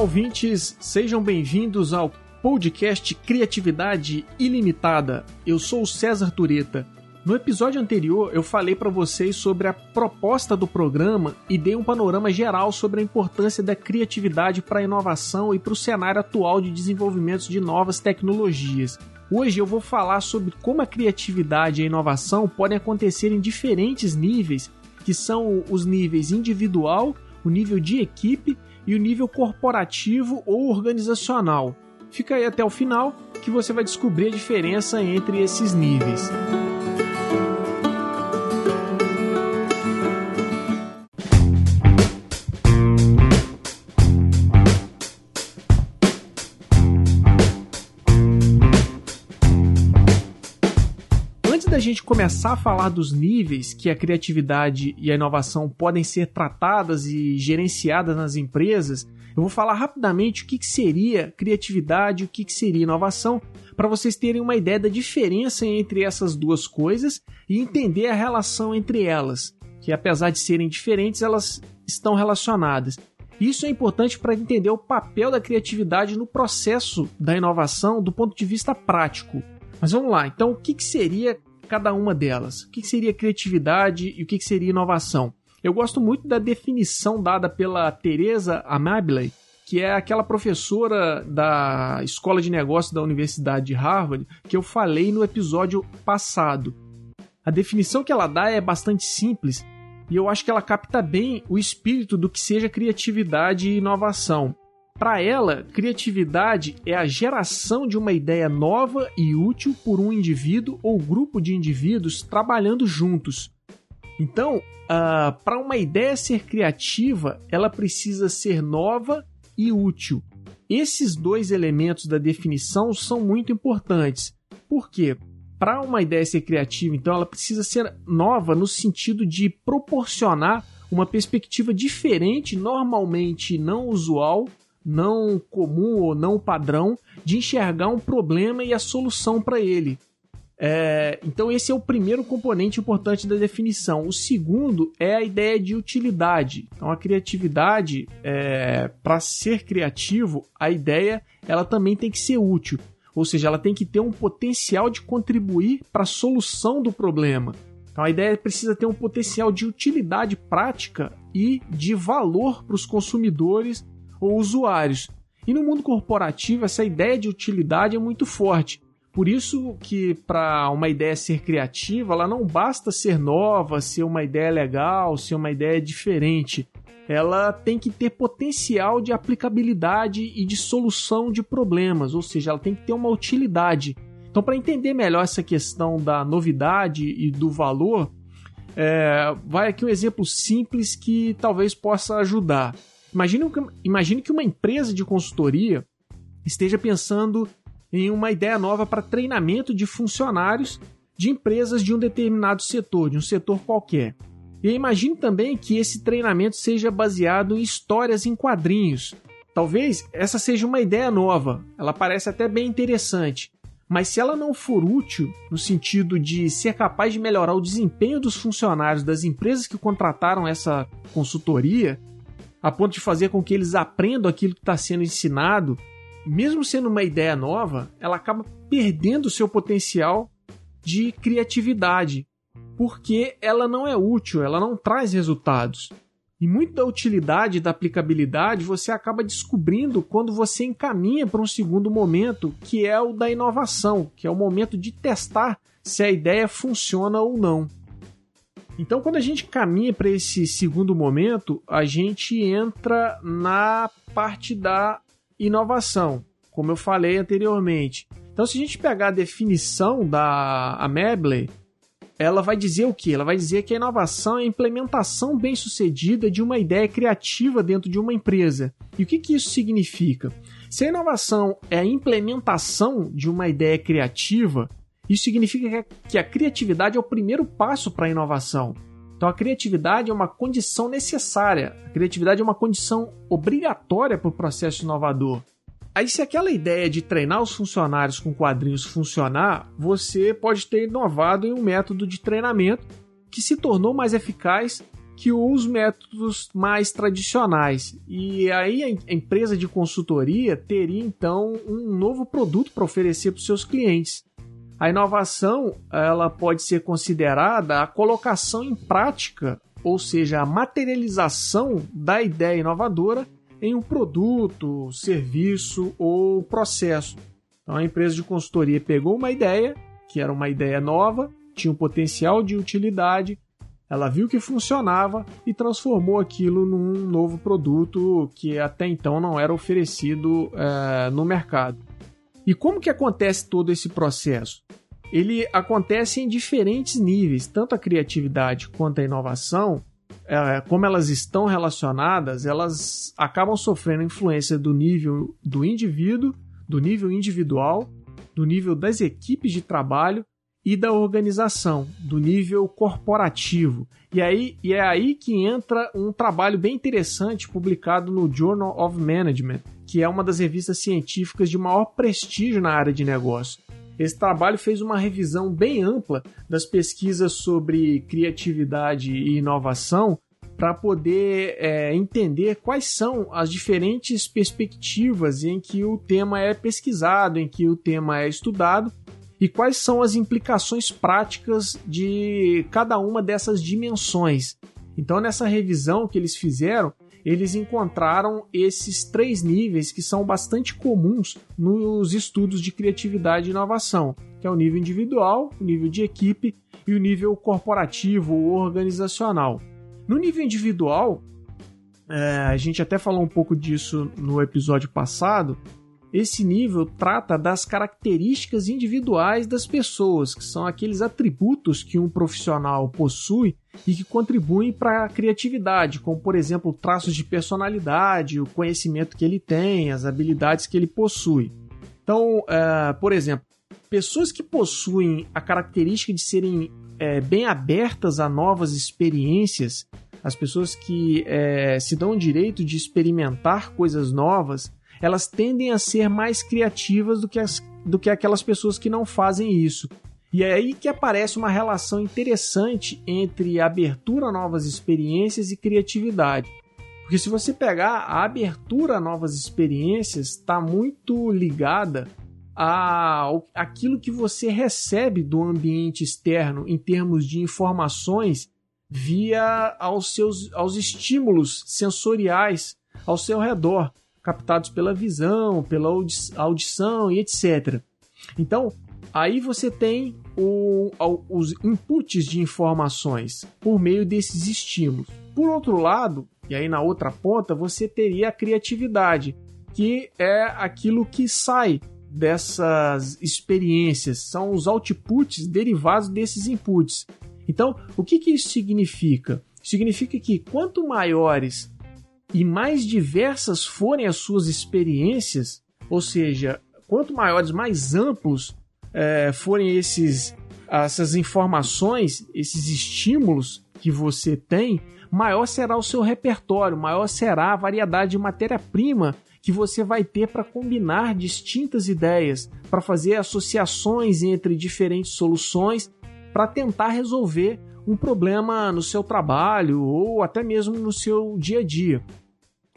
Ouvintes, sejam bem-vindos ao podcast Criatividade Ilimitada. Eu sou o César Tureta. No episódio anterior, eu falei para vocês sobre a proposta do programa e dei um panorama geral sobre a importância da criatividade para a inovação e para o cenário atual de desenvolvimento de novas tecnologias. Hoje eu vou falar sobre como a criatividade e a inovação podem acontecer em diferentes níveis, que são os níveis individual, o nível de equipe e o nível corporativo ou organizacional. Fica aí até o final que você vai descobrir a diferença entre esses níveis. Gente começar a falar dos níveis que a criatividade e a inovação podem ser tratadas e gerenciadas nas empresas, eu vou falar rapidamente o que, seria criatividade e o que, que seria inovação, para vocês terem uma ideia da diferença entre essas duas coisas e entender a relação entre elas, que apesar de serem diferentes, elas estão relacionadas. Isso é importante para entender o papel da criatividade no processo da inovação do ponto de vista prático. Mas vamos lá, então o que, que seria cada uma delas. O que seria criatividade e o que seria inovação? Eu gosto muito da definição dada pela Teresa Amabile, que é aquela professora da Escola de Negócios da Universidade de Harvard, que eu falei no episódio passado. A definição que ela dá é bastante simples e eu acho que ela capta bem o espírito do que seja criatividade e inovação. Para ela, criatividade é a geração de uma ideia nova e útil por um indivíduo ou grupo de indivíduos trabalhando juntos. Então, uh, para uma ideia ser criativa, ela precisa ser nova e útil. Esses dois elementos da definição são muito importantes. Por quê? Para uma ideia ser criativa, então, ela precisa ser nova no sentido de proporcionar uma perspectiva diferente, normalmente não usual, não comum ou não padrão de enxergar um problema e a solução para ele. É, então, esse é o primeiro componente importante da definição. O segundo é a ideia de utilidade. Então, a criatividade, é, para ser criativo, a ideia ela também tem que ser útil. Ou seja, ela tem que ter um potencial de contribuir para a solução do problema. Então, a ideia precisa ter um potencial de utilidade prática e de valor para os consumidores ou usuários. E no mundo corporativo, essa ideia de utilidade é muito forte. Por isso que para uma ideia ser criativa, ela não basta ser nova, ser uma ideia legal, ser uma ideia diferente. Ela tem que ter potencial de aplicabilidade e de solução de problemas, ou seja, ela tem que ter uma utilidade. Então, para entender melhor essa questão da novidade e do valor, é, vai aqui um exemplo simples que talvez possa ajudar. Imagine, imagine que uma empresa de consultoria esteja pensando em uma ideia nova para treinamento de funcionários de empresas de um determinado setor, de um setor qualquer. E imagine também que esse treinamento seja baseado em histórias em quadrinhos. Talvez essa seja uma ideia nova, ela parece até bem interessante, mas se ela não for útil no sentido de ser capaz de melhorar o desempenho dos funcionários das empresas que contrataram essa consultoria, a ponto de fazer com que eles aprendam aquilo que está sendo ensinado, mesmo sendo uma ideia nova, ela acaba perdendo o seu potencial de criatividade, porque ela não é útil, ela não traz resultados. E muito da utilidade da aplicabilidade você acaba descobrindo quando você encaminha para um segundo momento, que é o da inovação, que é o momento de testar se a ideia funciona ou não. Então, quando a gente caminha para esse segundo momento, a gente entra na parte da inovação, como eu falei anteriormente. Então, se a gente pegar a definição da Ameble, ela vai dizer o que? Ela vai dizer que a inovação é a implementação bem-sucedida de uma ideia criativa dentro de uma empresa. E o que, que isso significa? Se a inovação é a implementação de uma ideia criativa, isso significa que a criatividade é o primeiro passo para a inovação. Então a criatividade é uma condição necessária, a criatividade é uma condição obrigatória para o processo inovador. Aí, se aquela ideia de treinar os funcionários com quadrinhos funcionar, você pode ter inovado em um método de treinamento que se tornou mais eficaz, que os métodos mais tradicionais. E aí a empresa de consultoria teria então um novo produto para oferecer para os seus clientes. A inovação ela pode ser considerada a colocação em prática, ou seja, a materialização da ideia inovadora em um produto, serviço ou processo. Então a empresa de consultoria pegou uma ideia, que era uma ideia nova, tinha um potencial de utilidade, ela viu que funcionava e transformou aquilo num novo produto que até então não era oferecido é, no mercado. E como que acontece todo esse processo? Ele acontece em diferentes níveis, tanto a criatividade quanto a inovação, é, como elas estão relacionadas, elas acabam sofrendo influência do nível do indivíduo, do nível individual, do nível das equipes de trabalho e da organização, do nível corporativo. E, aí, e é aí que entra um trabalho bem interessante publicado no Journal of Management, que é uma das revistas científicas de maior prestígio na área de negócio. Esse trabalho fez uma revisão bem ampla das pesquisas sobre criatividade e inovação para poder é, entender quais são as diferentes perspectivas em que o tema é pesquisado, em que o tema é estudado e quais são as implicações práticas de cada uma dessas dimensões. Então, nessa revisão que eles fizeram, eles encontraram esses três níveis que são bastante comuns nos estudos de criatividade e inovação, que é o nível individual, o nível de equipe e o nível corporativo ou organizacional. No nível individual, é, a gente até falou um pouco disso no episódio passado, esse nível trata das características individuais das pessoas, que são aqueles atributos que um profissional possui e que contribuem para a criatividade, como por exemplo traços de personalidade, o conhecimento que ele tem, as habilidades que ele possui. Então, uh, por exemplo, pessoas que possuem a característica de serem é, bem abertas a novas experiências, as pessoas que é, se dão o direito de experimentar coisas novas, elas tendem a ser mais criativas do que, as, do que aquelas pessoas que não fazem isso. E é aí que aparece uma relação interessante entre abertura a novas experiências e criatividade. Porque se você pegar a abertura a novas experiências, está muito ligada a aquilo que você recebe do ambiente externo em termos de informações via aos seus aos estímulos sensoriais ao seu redor captados pela visão, pela audição e etc. Então, aí você tem o, os inputs de informações por meio desses estímulos. Por outro lado, e aí na outra ponta, você teria a criatividade, que é aquilo que sai dessas experiências, são os outputs derivados desses inputs. Então, o que, que isso significa? Significa que quanto maiores e mais diversas forem as suas experiências, ou seja, quanto maiores, mais amplos é, forem esses, essas informações, esses estímulos que você tem, maior será o seu repertório, maior será a variedade de matéria-prima que você vai ter para combinar distintas ideias, para fazer associações entre diferentes soluções, para tentar resolver um problema no seu trabalho ou até mesmo no seu dia a dia.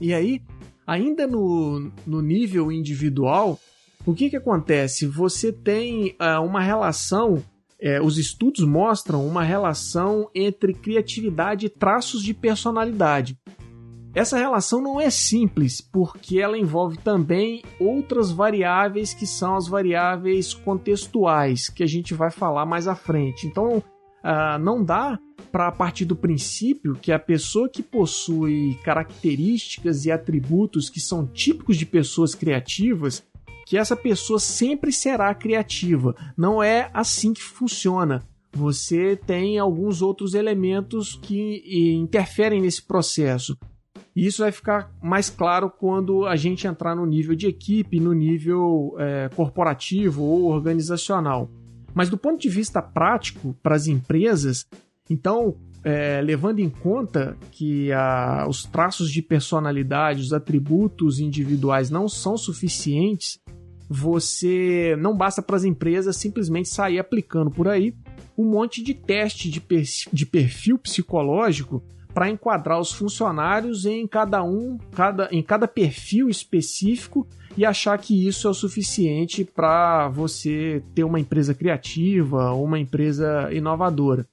E aí, ainda no, no nível individual, o que, que acontece? Você tem uh, uma relação, é, os estudos mostram uma relação entre criatividade e traços de personalidade. Essa relação não é simples, porque ela envolve também outras variáveis que são as variáveis contextuais, que a gente vai falar mais à frente. Então, uh, não dá para partir do princípio que a pessoa que possui características e atributos que são típicos de pessoas criativas, que essa pessoa sempre será criativa. Não é assim que funciona. Você tem alguns outros elementos que interferem nesse processo. E isso vai ficar mais claro quando a gente entrar no nível de equipe, no nível é, corporativo ou organizacional. Mas do ponto de vista prático, para as empresas, então, é, levando em conta que a, os traços de personalidade, os atributos individuais não são suficientes, você não basta para as empresas simplesmente sair aplicando por aí um monte de teste de, per, de perfil psicológico para enquadrar os funcionários em cada um, cada, em cada perfil específico e achar que isso é o suficiente para você ter uma empresa criativa uma empresa inovadora.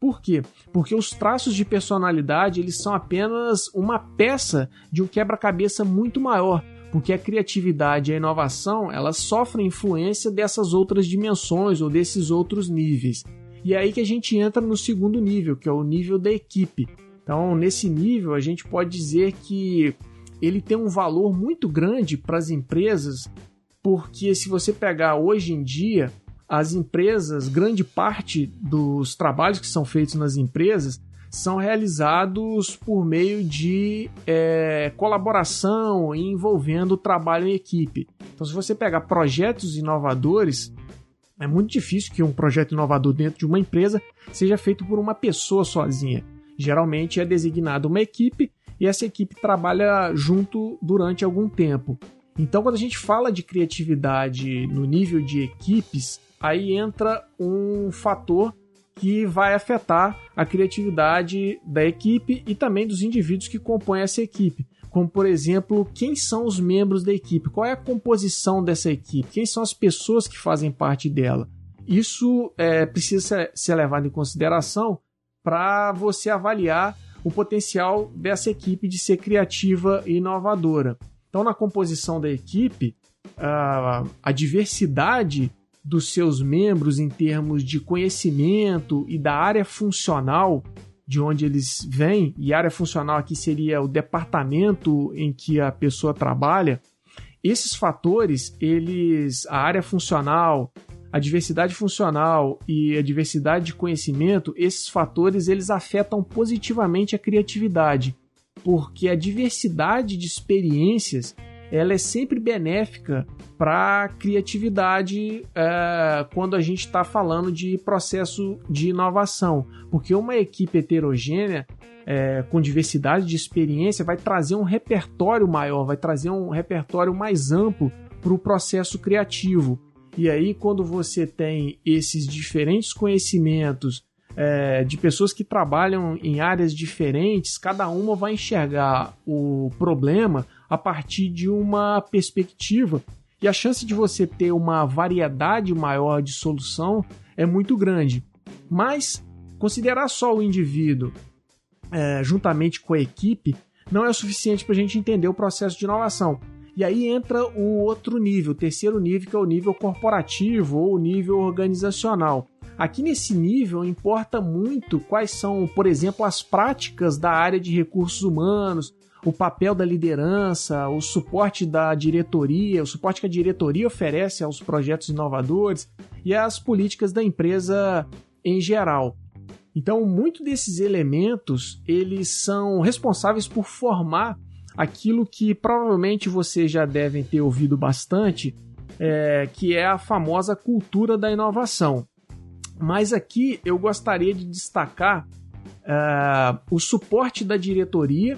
Por quê? Porque os traços de personalidade eles são apenas uma peça de um quebra-cabeça muito maior, porque a criatividade e a inovação elas sofrem influência dessas outras dimensões ou desses outros níveis. E é aí que a gente entra no segundo nível, que é o nível da equipe. Então, nesse nível, a gente pode dizer que ele tem um valor muito grande para as empresas, porque se você pegar hoje em dia, as empresas, grande parte dos trabalhos que são feitos nas empresas são realizados por meio de é, colaboração envolvendo o trabalho em equipe. Então, se você pegar projetos inovadores, é muito difícil que um projeto inovador dentro de uma empresa seja feito por uma pessoa sozinha. Geralmente é designada uma equipe e essa equipe trabalha junto durante algum tempo. Então, quando a gente fala de criatividade no nível de equipes, aí entra um fator que vai afetar a criatividade da equipe e também dos indivíduos que compõem essa equipe. Como, por exemplo, quem são os membros da equipe? Qual é a composição dessa equipe? Quem são as pessoas que fazem parte dela? Isso é, precisa ser levado em consideração para você avaliar o potencial dessa equipe de ser criativa e inovadora. Então, na composição da equipe, a, a diversidade dos seus membros em termos de conhecimento e da área funcional de onde eles vêm, e área funcional aqui seria o departamento em que a pessoa trabalha, esses fatores, eles, a área funcional, a diversidade funcional e a diversidade de conhecimento, esses fatores eles afetam positivamente a criatividade, porque a diversidade de experiências ela é sempre benéfica para a criatividade é, quando a gente está falando de processo de inovação, porque uma equipe heterogênea é, com diversidade de experiência vai trazer um repertório maior, vai trazer um repertório mais amplo para o processo criativo. E aí, quando você tem esses diferentes conhecimentos é, de pessoas que trabalham em áreas diferentes, cada uma vai enxergar o problema a partir de uma perspectiva. E a chance de você ter uma variedade maior de solução é muito grande. Mas considerar só o indivíduo é, juntamente com a equipe não é o suficiente para a gente entender o processo de inovação. E aí entra o outro nível, o terceiro nível, que é o nível corporativo ou o nível organizacional. Aqui nesse nível importa muito quais são, por exemplo, as práticas da área de recursos humanos, o papel da liderança, o suporte da diretoria, o suporte que a diretoria oferece aos projetos inovadores e as políticas da empresa em geral. Então, muito desses elementos, eles são responsáveis por formar aquilo que provavelmente vocês já devem ter ouvido bastante, é, que é a famosa cultura da inovação. Mas aqui eu gostaria de destacar é, o suporte da diretoria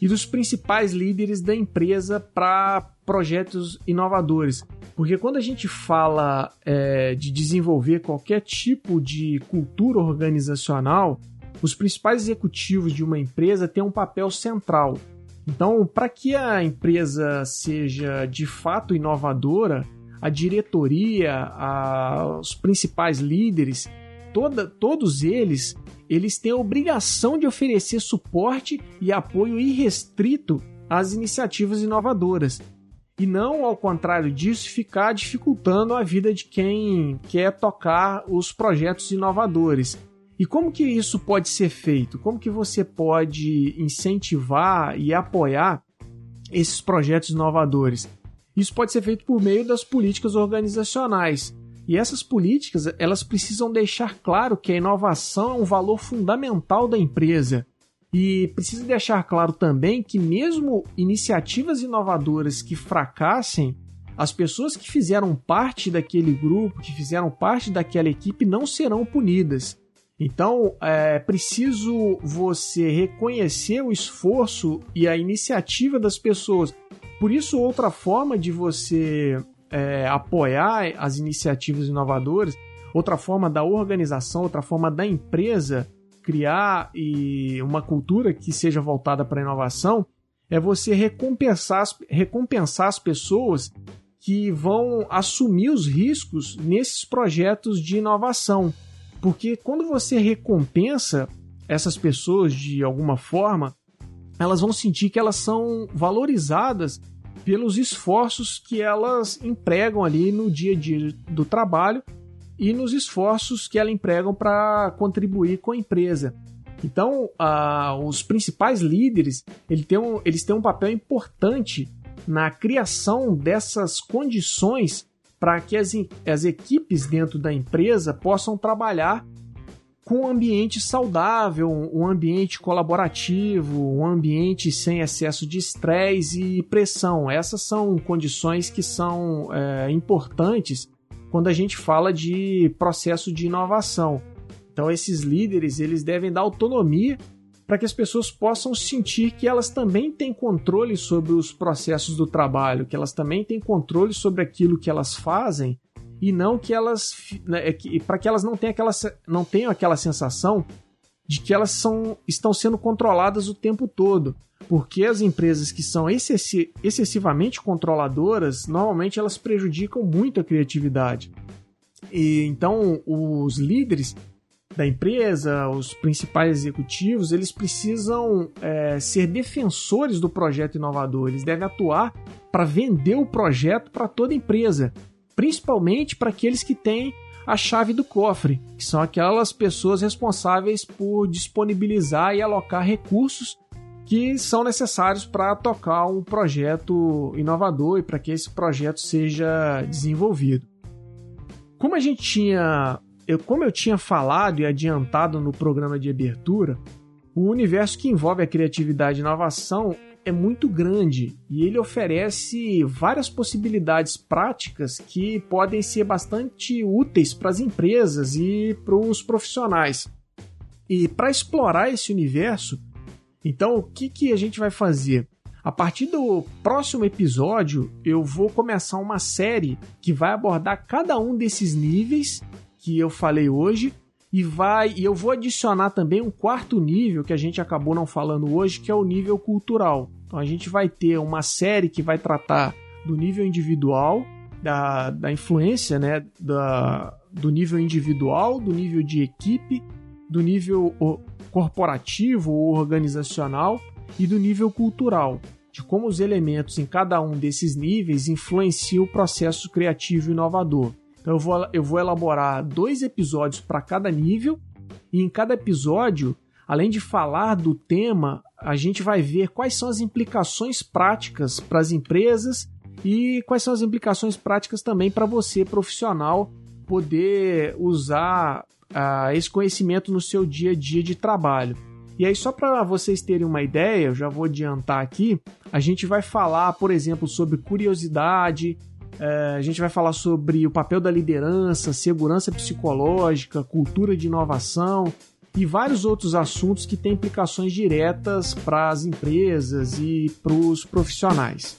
e dos principais líderes da empresa para projetos inovadores. Porque quando a gente fala é, de desenvolver qualquer tipo de cultura organizacional, os principais executivos de uma empresa têm um papel central. Então, para que a empresa seja de fato inovadora, a diretoria, a, os principais líderes, toda, todos eles, eles têm a obrigação de oferecer suporte e apoio irrestrito às iniciativas inovadoras. E não, ao contrário disso, ficar dificultando a vida de quem quer tocar os projetos inovadores. E como que isso pode ser feito? Como que você pode incentivar e apoiar esses projetos inovadores? Isso pode ser feito por meio das políticas organizacionais. E essas políticas, elas precisam deixar claro que a inovação é um valor fundamental da empresa. E precisa deixar claro também que mesmo iniciativas inovadoras que fracassem, as pessoas que fizeram parte daquele grupo, que fizeram parte daquela equipe, não serão punidas. Então, é preciso você reconhecer o esforço e a iniciativa das pessoas. Por isso, outra forma de você é, apoiar as iniciativas inovadoras, outra forma da organização, outra forma da empresa criar e uma cultura que seja voltada para a inovação é você recompensar, recompensar as pessoas que vão assumir os riscos nesses projetos de inovação. Porque quando você recompensa essas pessoas de alguma forma, elas vão sentir que elas são valorizadas pelos esforços que elas empregam ali no dia a dia do trabalho e nos esforços que elas empregam para contribuir com a empresa. Então, os principais líderes eles têm, um, eles têm um papel importante na criação dessas condições para que as, as equipes dentro da empresa possam trabalhar com um ambiente saudável, um ambiente colaborativo, um ambiente sem excesso de estresse e pressão. Essas são condições que são é, importantes quando a gente fala de processo de inovação. Então esses líderes eles devem dar autonomia para que as pessoas possam sentir que elas também têm controle sobre os processos do trabalho, que elas também têm controle sobre aquilo que elas fazem e não que elas né, é para que elas não tenham aquela não tenham aquela sensação de que elas são, estão sendo controladas o tempo todo, porque as empresas que são excessi excessivamente controladoras normalmente elas prejudicam muito a criatividade. E então os líderes da empresa, os principais executivos, eles precisam é, ser defensores do projeto inovador, eles devem atuar para vender o projeto para toda empresa, principalmente para aqueles que têm a chave do cofre, que são aquelas pessoas responsáveis por disponibilizar e alocar recursos que são necessários para tocar um projeto inovador e para que esse projeto seja desenvolvido. Como a gente tinha eu, como eu tinha falado e adiantado no programa de abertura, o universo que envolve a criatividade e inovação é muito grande e ele oferece várias possibilidades práticas que podem ser bastante úteis para as empresas e para os profissionais. E para explorar esse universo, então o que, que a gente vai fazer? A partir do próximo episódio, eu vou começar uma série que vai abordar cada um desses níveis que eu falei hoje e vai e eu vou adicionar também um quarto nível que a gente acabou não falando hoje, que é o nível cultural. Então a gente vai ter uma série que vai tratar do nível individual, da, da influência, né, da, do nível individual, do nível de equipe, do nível corporativo ou organizacional e do nível cultural, de como os elementos em cada um desses níveis influenciam o processo criativo e inovador. Então eu vou, eu vou elaborar dois episódios para cada nível, e em cada episódio, além de falar do tema, a gente vai ver quais são as implicações práticas para as empresas e quais são as implicações práticas também para você, profissional, poder usar uh, esse conhecimento no seu dia a dia de trabalho. E aí, só para vocês terem uma ideia, eu já vou adiantar aqui, a gente vai falar, por exemplo, sobre curiosidade, é, a gente vai falar sobre o papel da liderança, segurança psicológica, cultura de inovação e vários outros assuntos que têm implicações diretas para as empresas e para os profissionais.